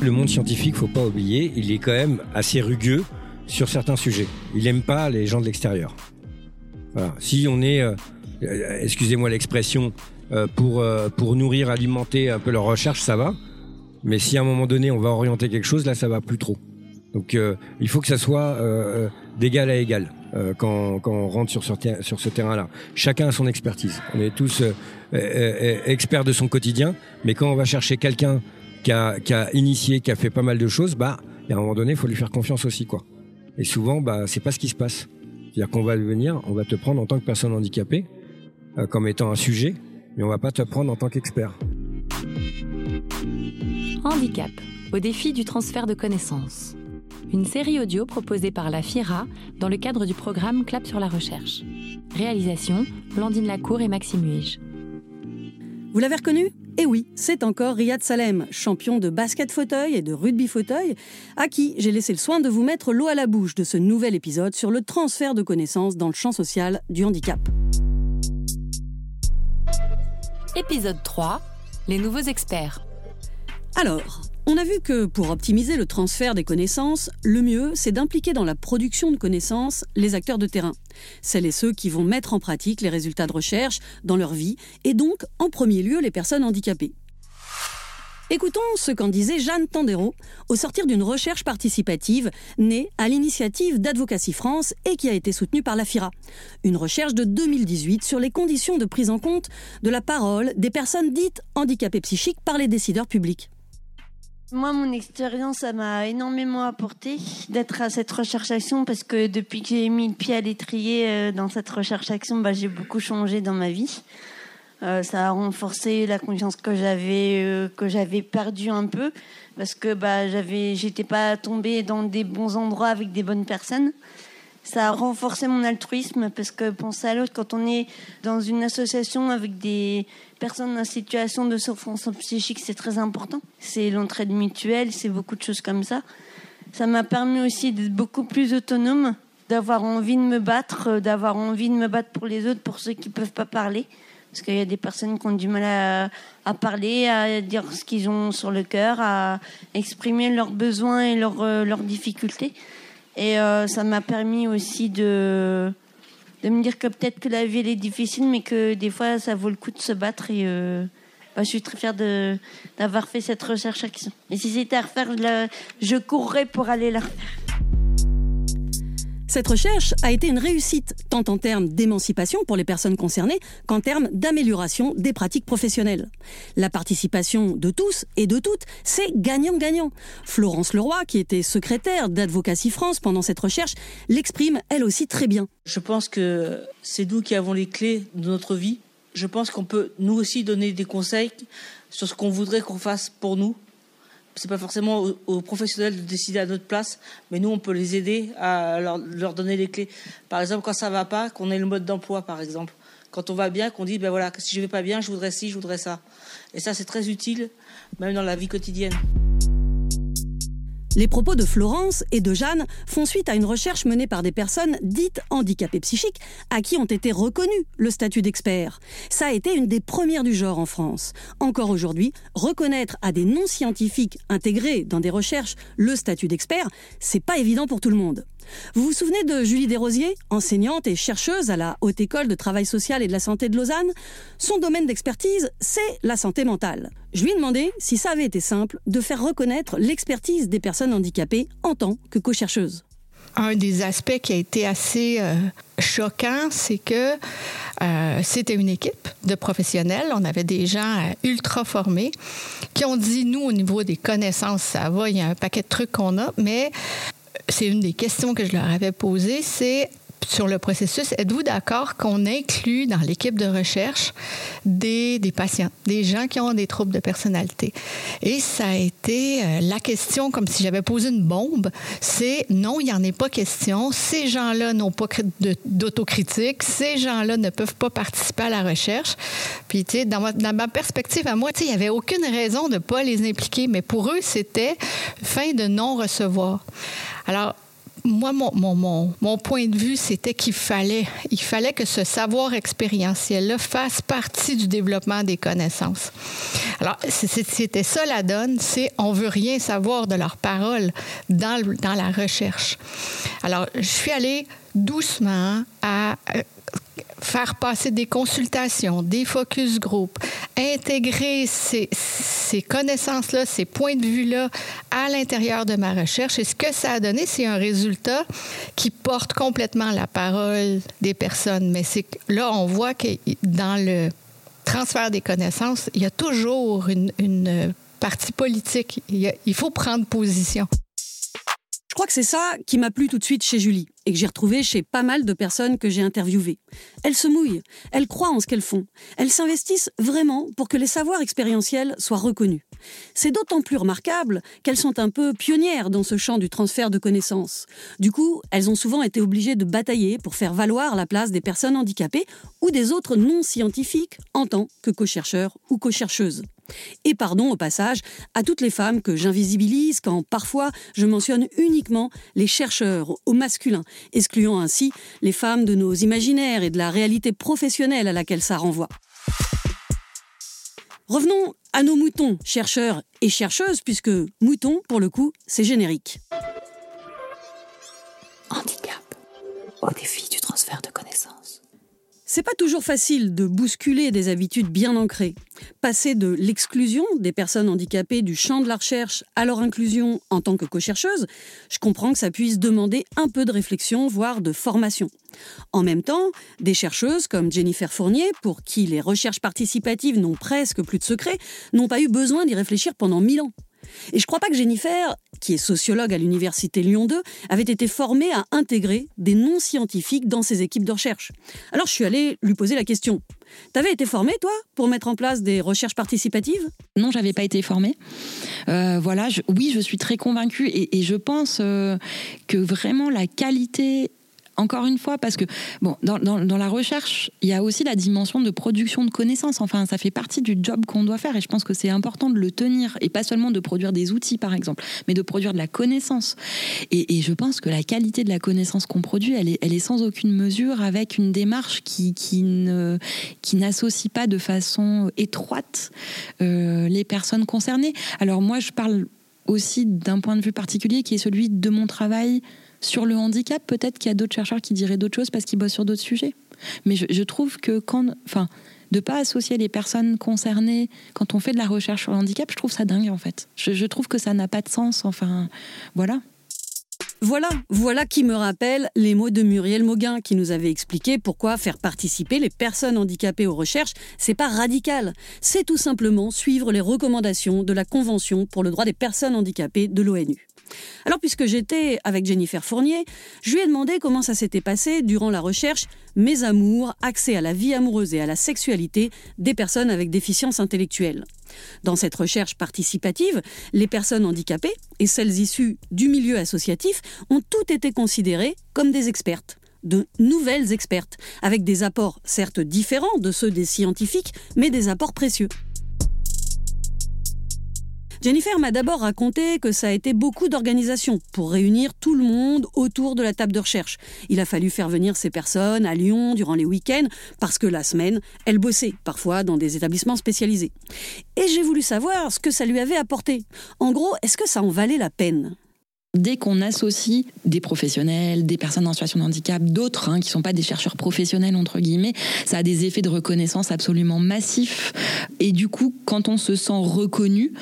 Le monde scientifique, faut pas oublier, il est quand même assez rugueux sur certains sujets. Il aime pas les gens de l'extérieur. Si on est, euh, euh, excusez-moi l'expression, euh, pour, pour nourrir, alimenter un peu leur recherche, ça va. Mais si à un moment donné on va orienter quelque chose, là ça va plus trop. Donc il faut que ça soit d'égal à égal euh, quand, quand on rentre sur ce, terrain-là. Chacun a son expertise. On est tous euh, euh, experts de son quotidien, mais quand on va chercher quelqu'un qui a, qui a initié, qui a fait pas mal de choses, bah, à un moment donné, il faut lui faire confiance aussi, quoi. Et souvent, bah, c'est pas ce qui se passe. C'est-à-dire qu'on va venir, on va te prendre en tant que personne handicapée, comme étant un sujet, mais on va pas te prendre en tant qu'expert. Handicap, au défi du transfert de connaissances. Une série audio proposée par la FIRA dans le cadre du programme Clap sur la recherche. Réalisation Blandine Lacour et Maxime Huige. Vous l'avez reconnu? Eh oui, c'est encore Riyad Salem, champion de basket fauteuil et de rugby fauteuil, à qui j'ai laissé le soin de vous mettre l'eau à la bouche de ce nouvel épisode sur le transfert de connaissances dans le champ social du handicap. Épisode 3 Les nouveaux experts. Alors, on a vu que pour optimiser le transfert des connaissances, le mieux, c'est d'impliquer dans la production de connaissances les acteurs de terrain, celles et ceux qui vont mettre en pratique les résultats de recherche dans leur vie, et donc en premier lieu les personnes handicapées. Écoutons ce qu'en disait Jeanne Tandero au sortir d'une recherche participative née à l'initiative d'Advocacy France et qui a été soutenue par la FIRA. Une recherche de 2018 sur les conditions de prise en compte de la parole des personnes dites handicapées psychiques par les décideurs publics. Moi, mon expérience, ça m'a énormément apporté d'être à cette recherche-action parce que depuis que j'ai mis le pied à l'étrier euh, dans cette recherche-action, bah, j'ai beaucoup changé dans ma vie. Euh, ça a renforcé la confiance que j'avais euh, que j'avais perdue un peu parce que bah, j'avais j'étais pas tombée dans des bons endroits avec des bonnes personnes. Ça a renforcé mon altruisme parce que penser à l'autre quand on est dans une association avec des personnes en situation de souffrance psychique, c'est très important. C'est l'entraide mutuelle, c'est beaucoup de choses comme ça. Ça m'a permis aussi d'être beaucoup plus autonome, d'avoir envie de me battre, euh, d'avoir envie de me battre pour les autres, pour ceux qui peuvent pas parler. Parce qu'il y a des personnes qui ont du mal à, à parler, à dire ce qu'ils ont sur le cœur, à exprimer leurs besoins et leurs, euh, leurs difficultés. Et euh, ça m'a permis aussi de, de me dire que peut-être que la vie elle est difficile, mais que des fois ça vaut le coup de se battre. Et euh, bah, je suis très fière de, d'avoir fait cette recherche action. Et si c'était à refaire, je, courrais pour aller la refaire. Cette recherche a été une réussite, tant en termes d'émancipation pour les personnes concernées qu'en termes d'amélioration des pratiques professionnelles. La participation de tous et de toutes, c'est gagnant-gagnant. Florence Leroy, qui était secrétaire d'Advocacy France pendant cette recherche, l'exprime elle aussi très bien. Je pense que c'est nous qui avons les clés de notre vie. Je pense qu'on peut nous aussi donner des conseils sur ce qu'on voudrait qu'on fasse pour nous. C'est pas forcément aux, professionnels de décider à notre place, mais nous on peut les aider à leur, leur donner les clés. Par exemple, quand ça va pas, qu'on ait le mode d'emploi, par exemple. Quand on va bien, qu'on dit ben voilà, si je vais pas bien, je voudrais ci, je voudrais ça. Et ça c'est très utile, même dans la vie quotidienne. Les propos de Florence et de Jeanne font suite à une recherche menée par des personnes dites handicapées psychiques à qui ont été reconnus le statut d'expert. Ça a été une des premières du genre en France. Encore aujourd'hui, reconnaître à des non-scientifiques intégrés dans des recherches le statut d'expert, c'est pas évident pour tout le monde. Vous vous souvenez de Julie Desrosiers, enseignante et chercheuse à la Haute École de Travail Social et de la Santé de Lausanne? Son domaine d'expertise, c'est la santé mentale. Je lui ai demandé si ça avait été simple de faire reconnaître l'expertise des personnes handicapées en tant que co-chercheuse. Un des aspects qui a été assez euh, choquant, c'est que euh, c'était une équipe de professionnels. On avait des gens euh, ultra formés qui ont dit, nous, au niveau des connaissances, ça va, il y a un paquet de trucs qu'on a, mais c'est une des questions que je leur avais posées, c'est sur le processus, êtes-vous d'accord qu'on inclut dans l'équipe de recherche des, des patients, des gens qui ont des troubles de personnalité? Et ça a été euh, la question, comme si j'avais posé une bombe, c'est non, il n'y en est pas question. Ces gens-là n'ont pas d'autocritique. Ces gens-là ne peuvent pas participer à la recherche. Puis, tu sais, dans ma, dans ma perspective à moi, tu sais, il n'y avait aucune raison de ne pas les impliquer, mais pour eux, c'était fin de non-recevoir. Alors, moi, mon, mon, mon, point de vue, c'était qu'il fallait, il fallait que ce savoir expérientiel-là fasse partie du développement des connaissances. Alors, c'était ça la donne, c'est on veut rien savoir de leurs paroles dans, dans la recherche. Alors, je suis allée doucement à euh, faire passer des consultations, des focus group, intégrer ces, ces connaissances-là, ces points de vue-là à l'intérieur de ma recherche. Et ce que ça a donné, c'est un résultat qui porte complètement la parole des personnes. Mais c'est là, on voit que dans le transfert des connaissances, il y a toujours une, partie politique. Il faut prendre position. Je crois que c'est ça qui m'a plu tout de suite chez Julie et que j'ai retrouvé chez pas mal de personnes que j'ai interviewées. Elles se mouillent, elles croient en ce qu'elles font, elles s'investissent vraiment pour que les savoirs expérientiels soient reconnus. C'est d'autant plus remarquable qu'elles sont un peu pionnières dans ce champ du transfert de connaissances. Du coup, elles ont souvent été obligées de batailler pour faire valoir la place des personnes handicapées ou des autres non scientifiques en tant que co-chercheurs ou co-chercheuses. Et pardon au passage à toutes les femmes que j'invisibilise quand parfois je mentionne uniquement les chercheurs au masculin, excluant ainsi les femmes de nos imaginaires et de la réalité professionnelle à laquelle ça renvoie. Revenons à nos moutons, chercheurs et chercheuses, puisque mouton, pour le coup, c'est générique. Handicap au défi du transfert de connaissances. C'est pas toujours facile de bousculer des habitudes bien ancrées. Passer de l'exclusion des personnes handicapées du champ de la recherche à leur inclusion en tant que co-chercheuse, je comprends que ça puisse demander un peu de réflexion, voire de formation. En même temps, des chercheuses comme Jennifer Fournier, pour qui les recherches participatives n'ont presque plus de secret, n'ont pas eu besoin d'y réfléchir pendant mille ans. Et je crois pas que Jennifer, qui est sociologue à l'université Lyon 2, avait été formée à intégrer des non-scientifiques dans ses équipes de recherche. Alors je suis allée lui poser la question. T'avais été formée, toi, pour mettre en place des recherches participatives? Non, j'avais pas été formée. Euh, voilà, oui, je suis très convaincue et, je pense euh, que vraiment la qualité encore une fois, parce que bon, dans, la recherche, il y a aussi la dimension de production de connaissances. Enfin, ça fait partie du job qu'on doit faire et je pense que c'est important de le tenir et pas seulement de produire des outils, par exemple, mais de produire de la connaissance. Et, je pense que la qualité de la connaissance qu'on produit, elle est, sans aucune mesure avec une démarche qui n'associe pas de façon étroite euh, les personnes concernées. Alors moi, je parle aussi d'un point de vue particulier qui est celui de mon travail sur le handicap, peut-être qu'il y a d'autres chercheurs qui diraient d'autres choses parce qu'ils bossent sur d'autres sujets. Mais je, trouve que quand, enfin, de pas associer les personnes concernées quand on fait de la recherche sur le handicap, je trouve ça dingue en fait. Je, trouve que ça n'a pas de sens. Enfin, voilà. Voilà, voilà qui me rappelle les mots de Muriel Mauguin qui nous avait expliqué pourquoi faire participer les personnes handicapées aux recherches, c'est pas radical, c'est tout simplement suivre les recommandations de la Convention pour le droit des personnes handicapées de l'ONU. Alors puisque j'étais avec Jennifer Fournier, je lui ai demandé comment ça s'était passé durant la recherche Mes amours, accès à la vie amoureuse et à la sexualité des personnes avec déficience intellectuelle. Dans cette recherche participative, les personnes handicapées et celles issues du milieu associatif ont toutes été considérées comme des expertes de nouvelles expertes, avec des apports certes différents de ceux des scientifiques, mais des apports précieux. Jennifer m'a d'abord raconté que ça a été beaucoup d'organisation pour réunir tout le monde autour de la table de recherche. Il a fallu faire venir ces personnes à Lyon durant les week-ends parce que la semaine, elle bossait, parfois dans des établissements spécialisés. Et j'ai voulu savoir ce que ça lui avait apporté. En gros, est-ce que ça en valait la peine? Dès qu'on associe des professionnels, des personnes en situation de handicap, d'autres hein, qui ne sont pas des chercheurs professionnels entre guillemets, ça a des effets de reconnaissance absolument massifs. Et du coup, quand on se sent reconnu,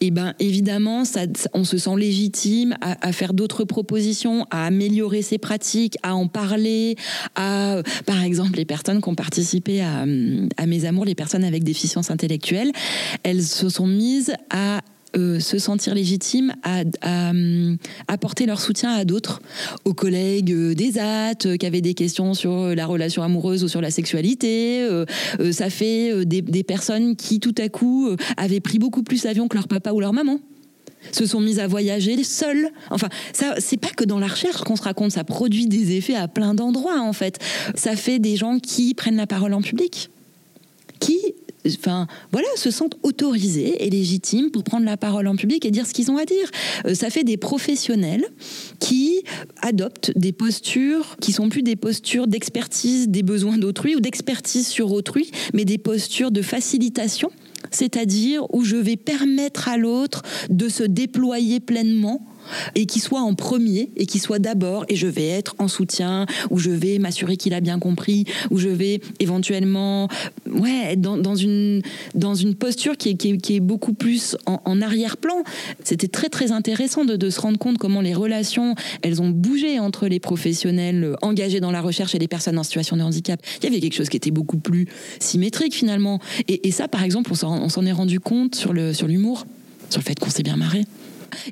eh ben évidemment, ça, on se sent légitime à, faire d'autres propositions, à améliorer ses pratiques, à en parler, à par exemple les personnes qui ont participé à mes amours, les personnes avec déficience intellectuelle, elles se sont mises à euh, se sentir légitimes à, euh, apporter leur soutien à d'autres, aux collègues euh, des AT qui avaient des questions sur la relation amoureuse ou sur la sexualité. ça fait des, des, personnes qui tout à coup avaient pris beaucoup plus l'avion que leur papa ou leur maman se sont mises à voyager seules. Enfin, ça, c'est pas que dans la recherche qu'on se raconte, ça produit des effets à plein d'endroits en fait. Ça fait des gens qui prennent la parole en public, qui enfin, voilà, se sentent autorisés et légitimes pour prendre la parole en public et dire ce qu'ils ont à dire. Euh, ça fait des professionnels qui adoptent des postures qui sont plus des postures d'expertise des besoins d'autrui ou d'expertise sur autrui, mais des postures de facilitation, c'est-à-dire où je vais permettre à l'autre de se déployer pleinement et qui soit en premier et qui soit d'abord et je vais être en soutien ou je vais m'assurer qu'il a bien compris ou je vais éventuellement ouais être dans, une dans une posture qui est, qui est, beaucoup plus en, arrière-plan. C'était très très intéressant de, de, se rendre compte comment les relations elles ont bougé entre les professionnels engagés dans la recherche et les personnes en situation de handicap. Il y avait quelque chose qui était beaucoup plus symétrique finalement. Et, et ça par exemple on s'en est rendu compte sur le sur l'humour sur le fait qu'on s'est bien marré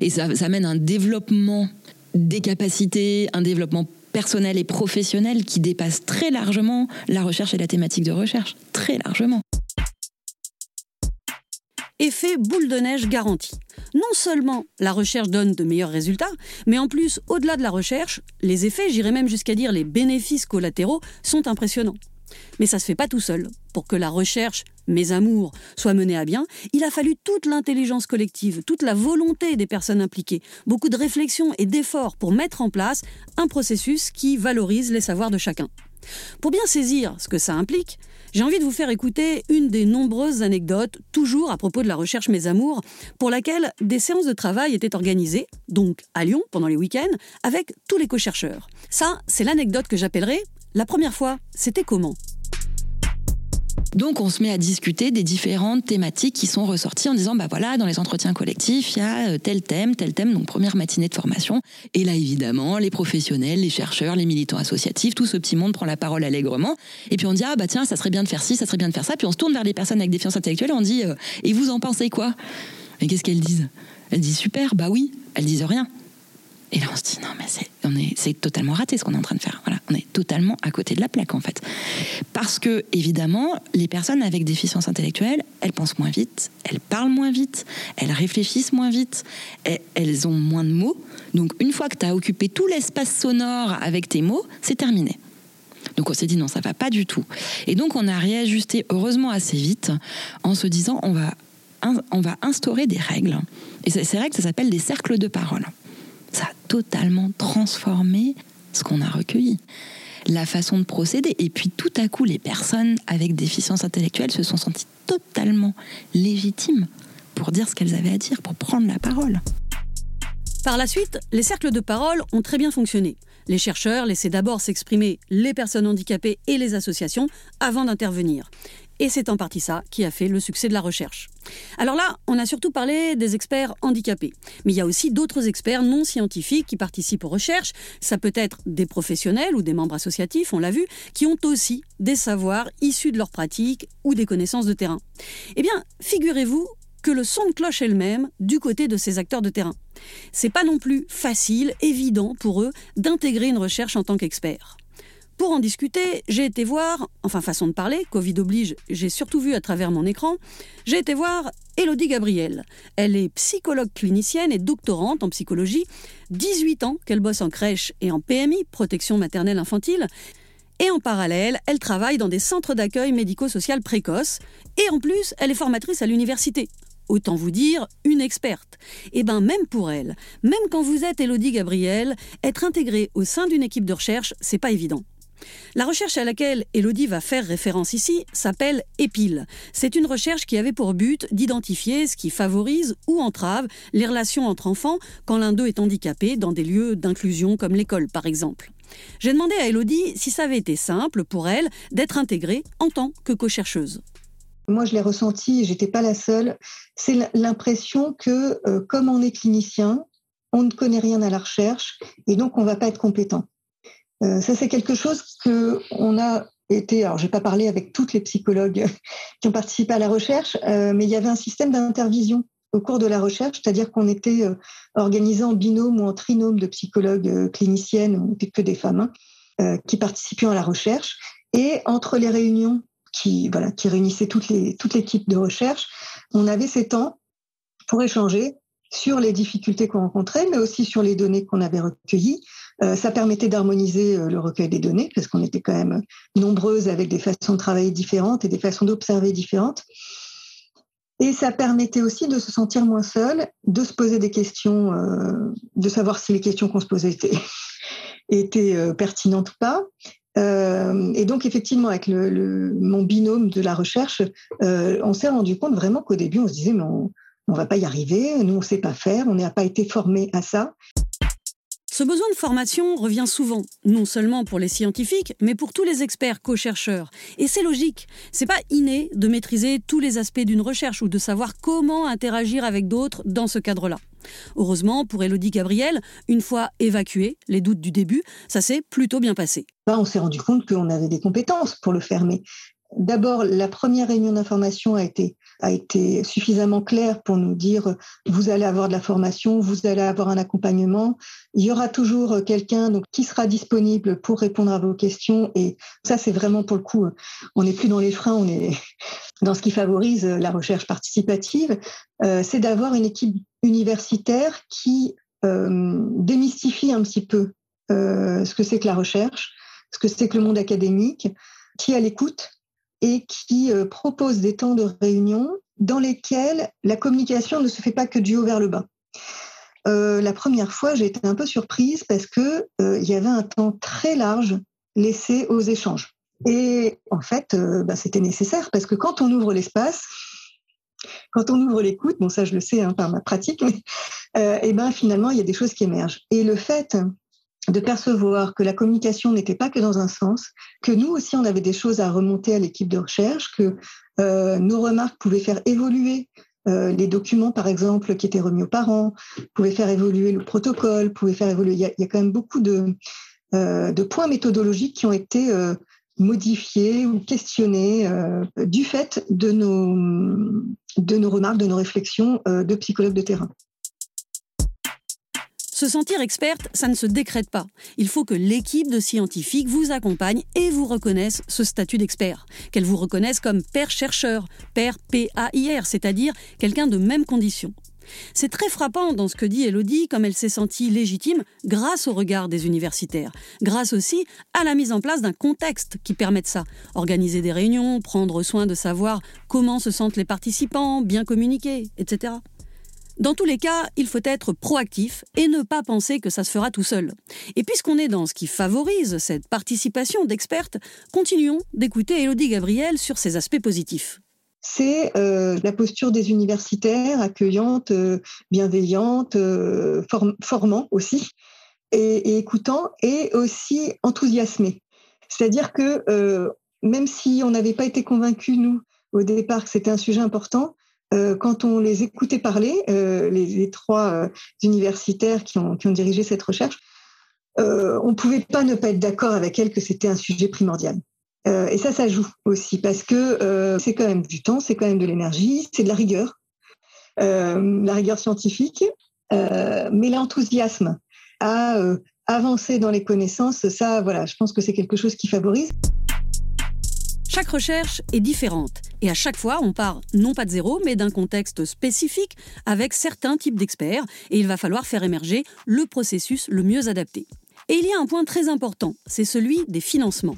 et ça, ça amène un développement des capacités, un développement personnel et professionnel qui dépasse très largement la recherche et la thématique de recherche. Très largement. Effet boule de neige garanti. Non seulement la recherche donne de meilleurs résultats, mais en plus, au-delà de la recherche, les effets, j'irais même jusqu'à dire les bénéfices collatéraux, sont impressionnants. Mais ça se fait pas tout seul. Pour que la recherche, mes amours, soit menée à bien, il a fallu toute l'intelligence collective, toute la volonté des personnes impliquées, beaucoup de réflexion et d'efforts pour mettre en place un processus qui valorise les savoirs de chacun. Pour bien saisir ce que ça implique, j'ai envie de vous faire écouter une des nombreuses anecdotes, toujours à propos de la recherche Mes Amours, pour laquelle des séances de travail étaient organisées, donc à Lyon pendant les week-ends, avec tous les co-chercheurs. Ça, c'est l'anecdote que j'appellerai la première fois, c'était comment donc on se met à discuter des différentes thématiques qui sont ressorties en disant bah voilà dans les entretiens collectifs il y a euh, tel thème tel thème donc première matinée de formation. Et là évidemment les professionnels les chercheurs les militants associatifs tout ce petit monde prend la parole allègrement. Et puis on dit ah bah tiens ça serait bien de faire ci ça serait bien de faire ça. Puis on se tourne vers les personnes avec défiance intellectuelle et on dit euh, et vous en pensez quoi? Et qu'est-ce qu'elles disent? Elles disent super bah oui. Elles disent rien et là, on se dit, non, mais c'est, est, totalement raté ce qu'on est en train de faire. Voilà, on est totalement à côté de la plaque, en fait. Parce que, évidemment, les personnes avec déficience intellectuelle, elles pensent moins vite, elles parlent moins vite, elles réfléchissent moins vite, elles ont moins de mots. Donc, une fois que tu as occupé tout l'espace sonore avec tes mots, c'est terminé. Donc on s'est dit non, ça va pas du tout. Et donc on a réajusté heureusement assez vite en se disant on va, on va instaurer des règles. Et ces règles, ça s'appelle des cercles de parole ça a totalement transformé ce qu'on a recueilli la façon de procéder. Et puis tout à coup, les personnes avec déficience intellectuelle se sont senties totalement légitimes pour dire ce qu'elles avaient à dire, pour prendre la parole. Par la suite, les cercles de parole ont très bien fonctionné. Les chercheurs laissaient d'abord s'exprimer les personnes handicapées et les associations avant d'intervenir. Et c'est en partie ça qui a fait le succès de la recherche. Alors là, on a surtout parlé des experts handicapés. Mais il y a aussi d'autres experts non scientifiques qui participent aux recherches. Ça peut être des professionnels ou des membres associatifs, on l'a vu, qui ont aussi des savoirs issus de leur pratique ou des connaissances de terrain. Eh bien, figurez-vous que le son de cloche est le même du côté de ces acteurs de terrain. C'est pas non plus facile, évident pour eux d'intégrer une recherche en tant qu'expert. Pour en discuter, j'ai été voir, enfin façon de parler, Covid oblige, j'ai surtout vu à travers mon écran, j'ai été voir Elodie Gabriel. Elle est psychologue clinicienne et doctorante en psychologie, 18 ans qu'elle bosse en crèche et en PMI, protection maternelle infantile, et en parallèle, elle travaille dans des centres d'accueil médico-social précoce, et en plus, elle est formatrice à l'université. Autant vous dire, une experte. Et eh ben même pour elle, même quand vous êtes Elodie Gabriel, être intégrée au sein d'une équipe de recherche, c'est pas évident. La recherche à laquelle Elodie va faire référence ici s'appelle EPIL. C'est une recherche qui avait pour but d'identifier ce qui favorise ou entrave les relations entre enfants quand l'un d'eux est handicapé dans des lieux d'inclusion comme l'école par exemple. J'ai demandé à Elodie si ça avait été simple pour elle d'être intégrée en tant que co-chercheuse. Moi, je l'ai ressenti, j'étais pas la seule. C'est l'impression que, euh, comme on est clinicien, on ne connaît rien à la recherche et donc on va pas être compétent. Euh, ça, c'est quelque chose que on a été. Alors, je vais pas parler avec toutes les psychologues qui ont participé à la recherche, euh, mais il y avait un système d'intervision au cours de la recherche, c'est-à-dire qu'on était euh, organisé en binôme ou en trinôme de psychologues cliniciennes, on n'était que des femmes, hein, qui participaient à la recherche. Et entre les réunions qui, voilà, qui réunissaient toutes les, toute l'équipe de recherche, on avait ces temps pour échanger sur les difficultés qu'on rencontrait, mais aussi sur les données qu'on avait recueillies, ça permettait d'harmoniser le recueil des données, parce qu'on était quand même nombreuses avec des façons de travailler différentes et des façons d'observer différentes. Et ça permettait aussi de se sentir moins seul, de se poser des questions, de savoir si les questions qu'on se posait étaient, pertinentes ou pas. et donc, effectivement, avec mon binôme de la recherche, on s'est rendu compte vraiment qu'au début, on se disait, on, on va pas y arriver, nous on sait pas faire, on n'a pas été formé à ça. Ce besoin de formation revient souvent, non seulement pour les scientifiques, mais pour tous les experts co-chercheurs. Et c'est logique. C'est pas inné de maîtriser tous les aspects d'une recherche ou de savoir comment interagir avec d'autres dans ce cadre-là. Heureusement, pour Elodie Gabriel, une fois évacués les doutes du début, ça s'est plutôt bien passé. on s'est rendu compte qu'on avait des compétences pour le faire, mais D'abord, la première réunion d'information a été, a été suffisamment claire pour nous dire vous allez avoir de la formation, vous allez avoir un accompagnement. Il y aura toujours quelqu'un donc qui sera disponible pour répondre à vos questions. Et ça, c'est vraiment pour le coup, on n'est plus dans les freins, on est dans ce qui favorise la recherche participative. Euh, c'est d'avoir une équipe universitaire qui euh, démystifie un petit peu euh, ce que c'est que la recherche, ce que c'est que le monde académique, qui est à l'écoute et qui euh, propose des temps de réunion dans lesquels la communication ne se fait pas que du haut vers le bas. Euh, la première fois, j'ai été un peu surprise parce que euh, il y avait un temps très large laissé aux échanges. Et en fait, bah, c'était nécessaire parce que quand on ouvre l'espace, quand on ouvre l'écoute, bon ça je le sais hein, par ma pratique, mais et ben finalement il y a des choses qui émergent. Et le fait de percevoir que la communication n'était pas que dans un sens, que nous aussi on avait des choses à remonter à l'équipe de recherche, que euh, nos remarques pouvaient faire évoluer euh, les documents, par exemple, qui étaient remis aux parents, pouvaient faire évoluer le protocole, pouvaient faire évoluer. Il y a, quand même beaucoup de, euh, de, points méthodologiques qui ont été modifiés ou questionnés du fait de nos, de nos remarques, de nos réflexions de psychologues de terrain. Se sentir experte, ça ne se décrète pas. Il faut que l'équipe de scientifiques vous accompagne et vous reconnaisse ce statut d'expert. Qu'elle vous reconnaisse comme père chercheur, père P-A-I-R, c'est-à-dire quelqu'un de même condition. C'est très frappant dans ce que dit Elodie, comme elle s'est sentie légitime grâce au regard des universitaires, grâce aussi à la mise en place d'un contexte qui permette ça. Organiser des réunions, prendre soin de savoir comment se sentent les participants, bien communiquer, etc. Dans tous les cas, il faut être proactif et ne pas penser que ça se fera tout seul. Et puisqu'on est dans ce qui favorise cette participation d'expertes, continuons d'écouter Elodie Gabriel sur ses aspects positifs c'est euh, la posture des universitaires, accueillante, euh, bienveillante, euh, formant aussi, et, écoutant, et aussi enthousiasmé. C'est-à-dire que même si on n'avait pas été convaincus, nous, au départ, que c'était un sujet important, euh, quand on les écoutait parler, euh, les, trois euh, universitaires qui ont, dirigé cette recherche, on ne pouvait pas ne pas être d'accord avec elles que c'était un sujet primordial. et ça, ça joue aussi parce que c'est quand même du temps, c'est quand même de l'énergie, c'est de la rigueur, la rigueur scientifique, mais l'enthousiasme à avancer dans les connaissances, ça, voilà, je pense que c'est quelque chose qui favorise. Chaque recherche est différente et à chaque fois on part non pas de zéro mais d'un contexte spécifique avec certains types d'experts et il va falloir faire émerger le processus le mieux adapté. Et il y a un point très important, c'est celui des financements.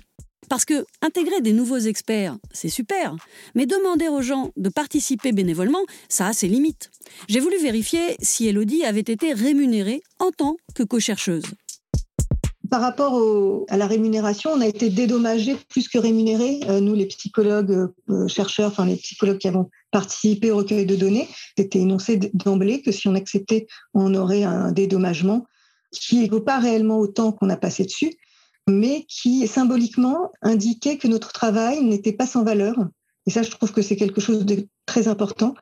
Parce que intégrer des nouveaux experts, c'est super, mais demander aux gens de participer bénévolement, ça a ses limites. J'ai voulu vérifier si Elodie avait été rémunérée en tant que co-chercheuse. Par rapport à la rémunération, on a été dédommagés plus que rémunérés. Euh, nous, les psychologues, euh, chercheurs, enfin les psychologues qui avons participé au recueil de données, c'était énoncé d'emblée que si on acceptait, on aurait un dédommagement qui ne pas réellement autant qu'on a passé dessus, mais qui symboliquement indiquait que notre travail n'était pas sans valeur. Et ça, je trouve que c'est quelque chose de très important.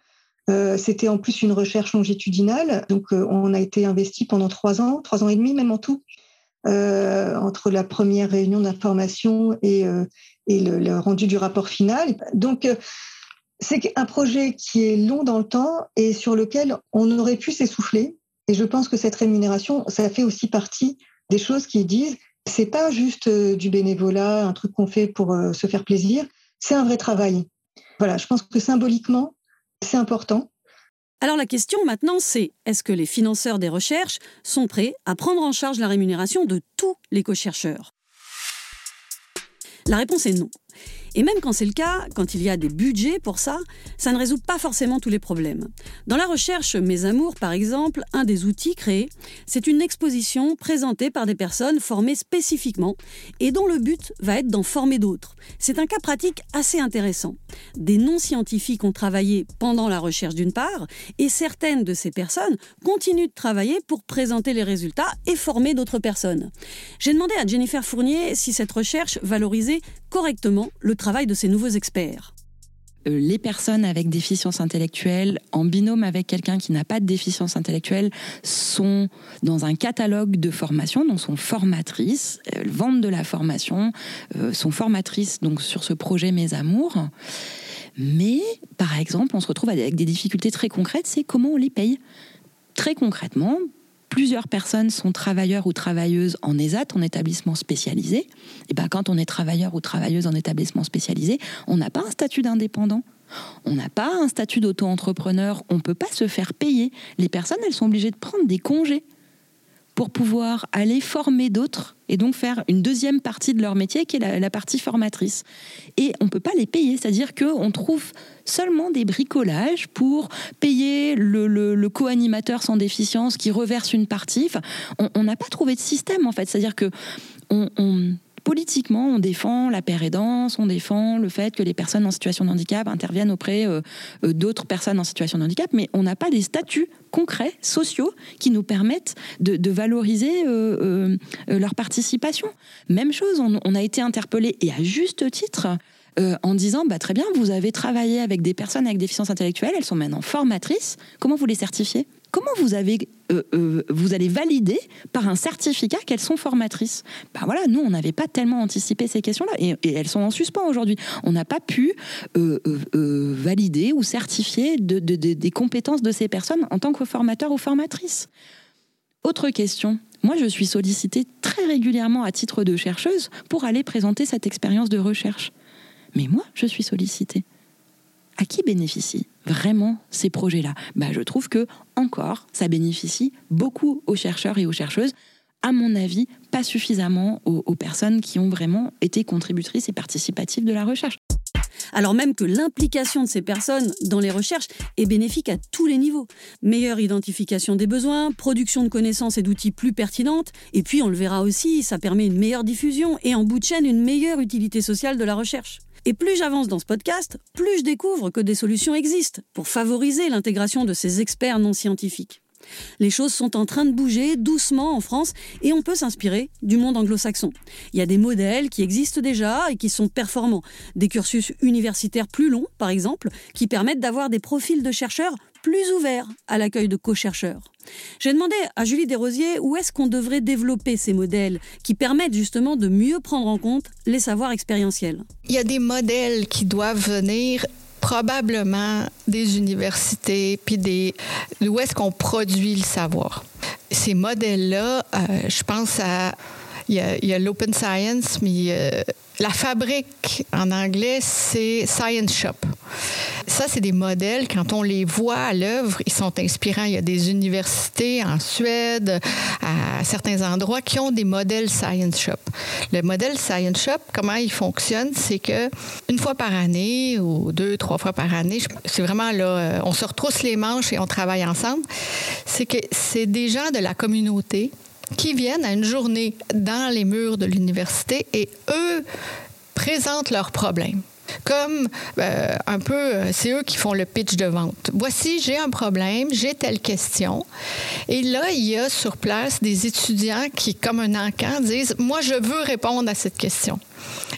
Euh, c'était en plus une recherche longitudinale, donc on a été investi pendant trois ans, trois ans et demi même en tout. Euh, entre la première réunion d'information et, euh, le, rendu du rapport final. Donc, euh, c'est un projet qui est long dans le temps et sur lequel on aurait pu s'essouffler. Et je pense que cette rémunération, ça fait aussi partie des choses qui disent c'est pas juste du bénévolat, un truc qu'on fait pour se faire plaisir, c'est un vrai travail. Voilà, je pense que symboliquement, c'est important. Alors la question maintenant, c'est est-ce que les financeurs des recherches sont prêts à prendre en charge la rémunération de tous les co-chercheurs? La réponse est non. Et même quand c'est le cas, quand il y a des budgets pour ça, ça ne résout pas forcément tous les problèmes. Dans la recherche Mes Amours, par exemple, un des outils créés, c'est une exposition présentée par des personnes formées spécifiquement et dont le but va être d'en former d'autres. C'est un cas pratique assez intéressant. Des non-scientifiques ont travaillé pendant la recherche d'une part, et certaines de ces personnes continuent de travailler pour présenter les résultats et former d'autres personnes. J'ai demandé à Jennifer Fournier si cette recherche valorisait correctement le travail de ces nouveaux experts euh, les personnes avec déficience intellectuelle, en binôme avec quelqu'un qui n'a pas de déficience intellectuelle, sont dans un catalogue de formation, donc sont formatrices, elles vendent de la formation, euh, sont formatrices donc sur ce projet Mes Amours. Mais, par exemple, on se retrouve avec des difficultés très concrètes, c'est comment on les paye. Très concrètement, plusieurs personnes sont travailleurs ou travailleuses en ESAT, en établissement spécialisé, et ben quand on est travailleur ou travailleuse en établissement spécialisé, on n'a pas un statut d'indépendant. On n'a pas un statut d'auto-entrepreneur, on ne peut pas se faire payer. Les personnes, elles sont obligées de prendre des congés pour pouvoir aller former d'autres et donc faire une deuxième partie de leur métier qui est la, partie formatrice. Et on ne peut pas les payer, c'est-à-dire qu'on trouve seulement des bricolages pour payer le, co-animateur sans déficience qui reverse une partie. on n'a pas trouvé de système en fait, c'est-à-dire que politiquement, on défend la paire aidance, on défend le fait que les personnes en situation de handicap interviennent auprès euh, euh, d'autres personnes en situation de handicap, mais on n'a pas des statuts concrets, sociaux, qui nous permettent de, valoriser euh, leur participation. Même chose, on, a été interpellé, et à juste titre, en disant bah, très bien, vous avez travaillé avec des personnes avec déficience intellectuelle, elles sont maintenant formatrices, comment vous les certifiez? Comment vous, avez, euh, euh, vous allez valider par un certificat qu'elles sont formatrices? Ben voilà, nous, on n'avait pas tellement anticipé ces questions-là et, elles sont en suspens aujourd'hui. On n'a pas pu euh, valider ou certifier des compétences de ces personnes en tant que formateur ou formatrice. Autre question. Moi, je suis sollicitée très régulièrement à titre de chercheuse pour aller présenter cette expérience de recherche. Mais moi, je suis sollicitée à qui bénéficient vraiment ces projets-là? Bah, Je trouve que, encore, ça bénéficie beaucoup aux chercheurs et aux chercheuses. À mon avis, pas suffisamment aux, personnes qui ont vraiment été contributrices et participatives de la recherche. Alors même que l'implication de ces personnes dans les recherches est bénéfique à tous les niveaux. Meilleure identification des besoins, production de connaissances et d'outils plus pertinentes, et puis on le verra aussi, ça permet une meilleure diffusion et en bout de chaîne une meilleure utilité sociale de la recherche. Et plus j'avance dans ce podcast, plus je découvre que des solutions existent pour favoriser l'intégration de ces experts non scientifiques. Les choses sont en train de bouger doucement en France et on peut s'inspirer du monde anglo-saxon. Il y a des modèles qui existent déjà et qui sont performants. Des cursus universitaires plus longs, par exemple, qui permettent d'avoir des profils de chercheurs plus ouverts à l'accueil de co-chercheurs. J'ai demandé à Julie Desrosiers où est-ce qu'on devrait développer ces modèles qui permettent justement de mieux prendre en compte les savoirs expérientiels. Il y a des modèles qui doivent venir probablement des universités, puis des où est-ce qu'on produit le savoir. Ces modèles-là, euh, je pense à il y a, l'open science, mais euh, la fabrique en anglais, c'est Science Shop. Ça, c'est des modèles, quand on les voit à l'œuvre, ils sont inspirants. Il y a des universités en Suède, à certains endroits, qui ont des modèles Science Shop. Le modèle Science Shop, comment il fonctionne, c'est que une fois par année ou deux, trois fois par année, c'est vraiment là, euh, on se retrousse les manches et on travaille ensemble. C'est que c'est des gens de la communauté qui viennent à une journée dans les murs de l'université et eux présentent leurs problèmes. Comme euh, un peu, euh, c'est eux qui font le pitch de vente. Voici, j'ai un problème, j'ai telle question. Et là, il y a sur place des étudiants qui, comme un encan, disent, moi, je veux répondre à cette question.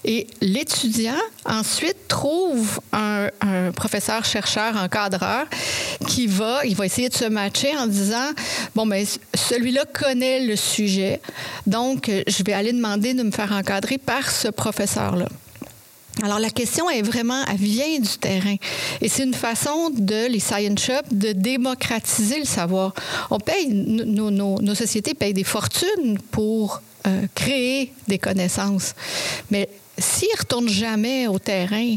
Et l'étudiant, ensuite, trouve un, professeur, chercheur, encadreur qui va, il va essayer de se matcher en disant, bon, mais ben, celui-là connaît le sujet, donc je vais aller demander de me faire encadrer par ce professeur-là. Alors la question est vraiment, elle vient du terrain. Et c'est une façon de, les science shops, de démocratiser le savoir. On paye, nos, nos, nos sociétés payent des fortunes pour euh, créer des connaissances. Mais s'ils ne retournent jamais au terrain,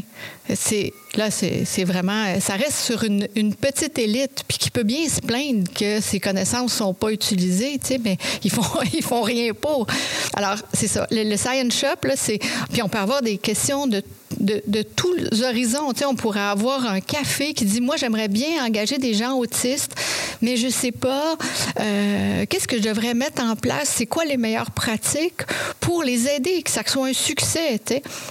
c'est là, c'est vraiment, ça reste sur une, petite élite, puis qui peut bien se plaindre que ses connaissances sont pas utilisées, tu sais, mais ils font, ils font rien pour. Alors, c'est ça. Le, Science Shop, là, c'est, puis on peut avoir des questions de de, tous les horizons. Tu sais, on pourrait avoir un café qui dit, moi, j'aimerais bien engager des gens autistes, mais je sais pas euh, qu'est-ce que je devrais mettre en place, c'est quoi les meilleures pratiques pour les aider, que ça soit un succès.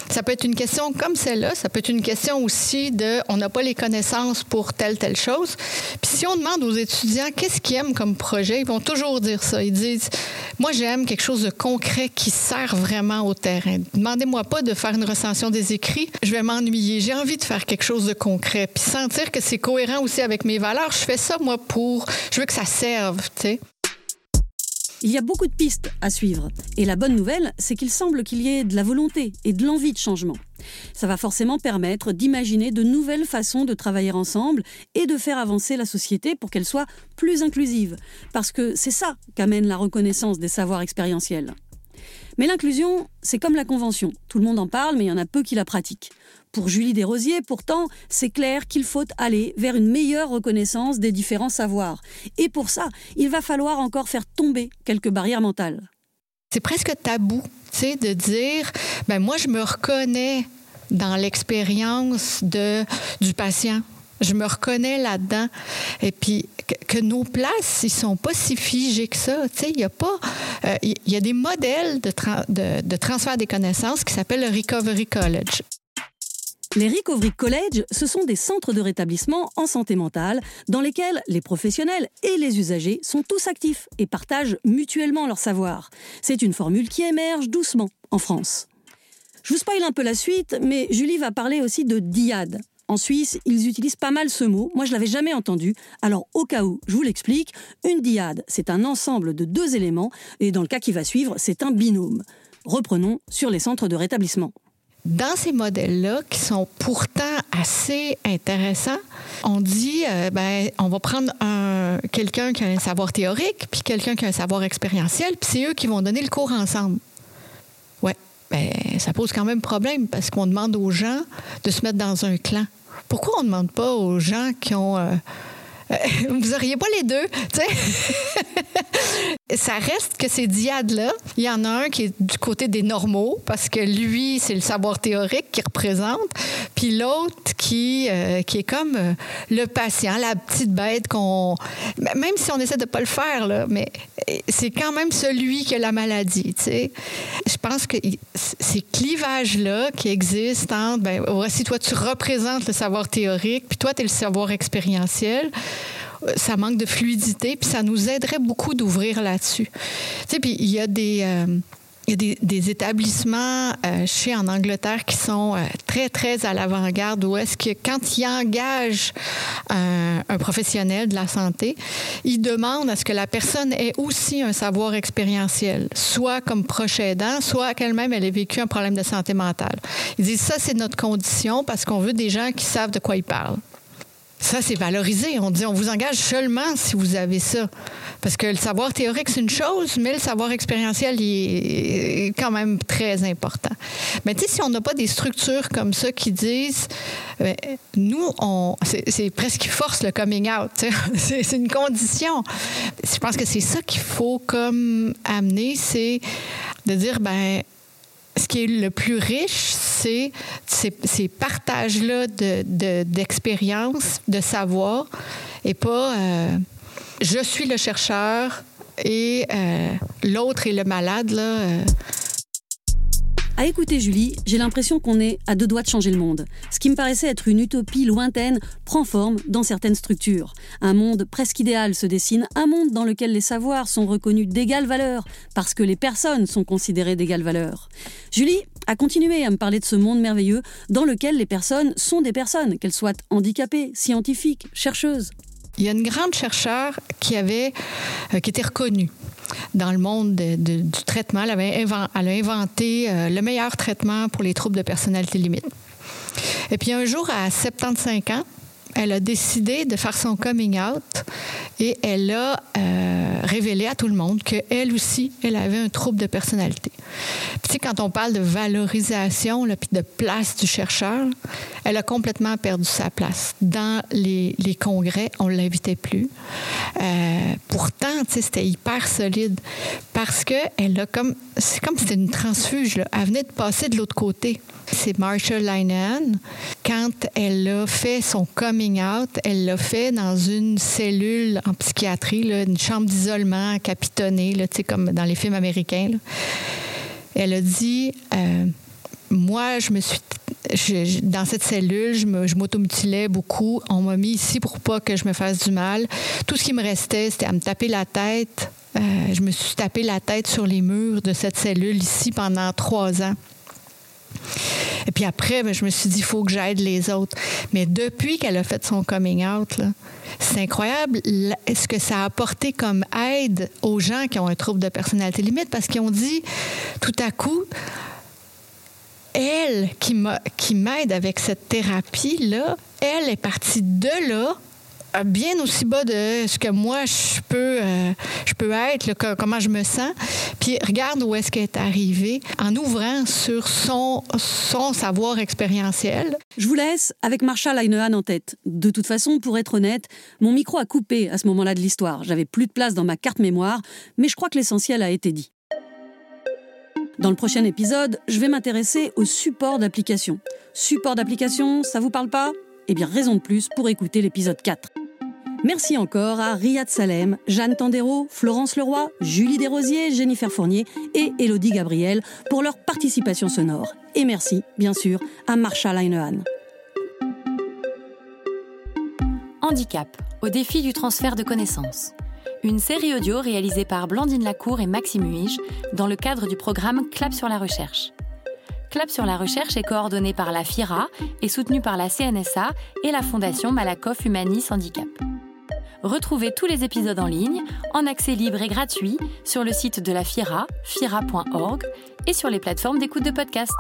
Ça peut être une question comme celle-là, ça peut être une question aussi de, on n'a pas les connaissances pour telle, telle chose. Puis si on demande aux étudiants qu'est-ce qu'ils aiment comme projet, ils vont toujours dire ça. Ils disent, moi, j'aime quelque chose de concret qui sert vraiment au terrain. Demandez-moi pas de faire une recension des écrits je vais m'ennuyer. J'ai envie de faire quelque chose de concret, puis sentir que c'est cohérent aussi avec mes valeurs. Je fais ça, moi, pour... Je veux que ça serve, tu sais. Il y a beaucoup de pistes à suivre. Et la bonne nouvelle, c'est qu'il semble qu'il y ait de la volonté et de l'envie de changement. Ça va forcément permettre d'imaginer de nouvelles façons de travailler ensemble et de faire avancer la société pour qu'elle soit plus inclusive. Parce que c'est ça qu'amène la reconnaissance des savoirs expérientiels. Mais l'inclusion, c'est comme la convention. Tout le monde en parle, mais il y en a peu qui la pratiquent. Pour Julie Desrosiers, pourtant, c'est clair qu'il faut aller vers une meilleure reconnaissance des différents savoirs. Et pour ça, il va falloir encore faire tomber quelques barrières mentales. C'est presque tabou, tu sais, de dire, ben moi, je me reconnais dans l'expérience de, du patient. Je me reconnais là-dedans. Et puis, que, nos places, ils sont pas si figés que ça. Il y a pas... Euh, il y a des modèles de, de, transfert des connaissances qui s'appellent le Recovery College. Les Recovery College, ce sont des centres de rétablissement en santé mentale dans lesquels les professionnels et les usagers sont tous actifs et partagent mutuellement leur savoir. C'est une formule qui émerge doucement en France. Je vous spoil un peu la suite, mais Julie va parler aussi de DIAD, en Suisse, ils utilisent pas mal ce mot. Moi, je l'avais jamais entendu. Alors, au cas où, je vous l'explique. Une diade, c'est un ensemble de deux éléments, et dans le cas qui va suivre, c'est un binôme. Reprenons sur les centres de rétablissement. Dans ces modèles-là, qui sont pourtant assez intéressants, on dit, euh, ben, on va prendre un, quelqu'un qui a un savoir théorique, puis quelqu'un qui a un savoir expérientiel, puis c'est eux qui vont donner le cours ensemble. Ouais, ben, ça pose quand même problème parce qu'on demande aux gens de se mettre dans un clan pourquoi on ne demande pas aux gens qui ont... Euh, vous n'auriez pas les deux, tu sais. ça reste que ces diades-là, il y en a un qui est du côté des normaux, parce que lui, c'est le savoir théorique qu'il représente, puis l'autre qui, euh, qui est comme euh, le patient, la petite bête qu'on... Même si on essaie de pas le faire, là, mais euh, c'est quand même celui qui a la maladie, tu sais. Je pense que ces clivages-là qui existent entre, ben, voici, toi, tu représentes le savoir théorique, puis toi, tu es le savoir expérientiel, ça manque de fluidité, puis ça nous aiderait beaucoup d'ouvrir là-dessus. Tu sais, puis il y a des... Euh, des, établissements euh, chez en Angleterre qui sont euh, très, très à l'avant-garde où est-ce que quand ils engagent un, professionnel de la santé, ils demandent à ce que la personne ait aussi un savoir expérientiel, soit comme proche aidant, soit qu'elle-même elle ait vécu un problème de santé mentale. Ils disent ça, c'est notre condition parce qu'on veut des gens qui savent de quoi ils parlent. Ça, c'est valorisé. On dit, on vous engage seulement si vous avez ça. Parce que le savoir théorique, c'est une chose, mais le savoir expérientiel il est quand même très important. Mais tu sais, si on n'a pas des structures comme ça qui disent, ben, nous, c'est presque force le coming out. C'est une condition. Je pense que c'est ça qu'il faut comme amener, c'est de dire, ben ce qui est le plus riche, c'est ces, partages-là d'expérience, de, de, savoir, et pas euh, je suis le chercheur et euh, l'autre est le malade. Là, euh, à écouter Julie, j'ai l'impression qu'on est à deux doigts de changer le monde. Ce qui me paraissait être une utopie lointaine prend forme dans certaines structures. Un monde presque idéal se dessine, un monde dans lequel les savoirs sont reconnus d'égale valeur, parce que les personnes sont considérées d'égale valeur. Julie a continué à me parler de ce monde merveilleux dans lequel les personnes sont des personnes, qu'elles soient handicapées, scientifiques, chercheuses. Il y a une grande chercheure qui avait, euh, qui était reconnue dans le monde du traitement. Elle, avait a inventé euh, le meilleur traitement pour les troubles de personnalité limite. Et puis un jour, à 75 ans, elle a décidé de faire son coming out et elle a euh, révélé à tout le monde qu'elle aussi, elle avait un trouble de personnalité. Puis, quand on parle de valorisation, puis de place du chercheur, elle a complètement perdu sa place. Dans les, congrès, on ne l'invitait plus. Euh, pourtant, c'était hyper solide parce que elle a comme, c'est comme si c'était une transfuge. Elle venait de passer de l'autre côté. C'est Marsha Linehan. Quand elle a fait son coming out, elle l'a fait dans une cellule en psychiatrie, une chambre d'isolement capitonnée, là, comme dans les films américains. Elle a dit euh, Moi, je me suis. Dans cette cellule, je m'automutilais beaucoup. On m'a mis ici pour pas que je me fasse du mal. Tout ce qui me restait, c'était à me taper la tête. Euh, je me suis tapé la tête sur les murs de cette cellule ici pendant trois ans. Et puis après, ben, je me suis dit, il faut que j'aide les autres. Mais depuis qu'elle a fait son coming out, c'est incroyable ce que ça a apporté comme aide aux gens qui ont un trouble de personnalité limite parce qu'ils ont dit tout à coup, elle qui m'aide avec cette thérapie-là, elle est partie de là bien aussi bas de ce que moi je peux, euh, peux être, comment je me sens. Puis regarde où est-ce qu'elle est arrivée en ouvrant sur son, son savoir expérientiel. Je vous laisse avec Marshall Linehan en tête. De toute façon, pour être honnête, mon micro a coupé à ce moment-là de l'histoire. J'avais plus de place dans ma carte mémoire, mais je crois que l'essentiel a été dit. Dans le prochain épisode, je vais m'intéresser au support d'application. Support d'application, ça vous parle pas? Eh bien, raison de plus pour écouter l'épisode 4. Merci encore à Riyad Salem, Jeanne Tandero, Florence Leroy, Julie Desrosiers, Jennifer Fournier et Elodie Gabriel pour leur participation sonore. Et merci, bien sûr, à Marsha Linehan. Handicap, au défi du transfert de connaissances. Une série audio réalisée par Blandine Lacour et Maxime Huige dans le cadre du programme Clap sur la recherche. Clap sur la recherche est coordonné par la FIRA et soutenu par la CNSA et la Fondation Malakoff Humanis Handicap. Retrouvez tous les épisodes en ligne, en accès libre et gratuit, sur le site de la FIRA, fira.org, et sur les plateformes d'écoute de podcast.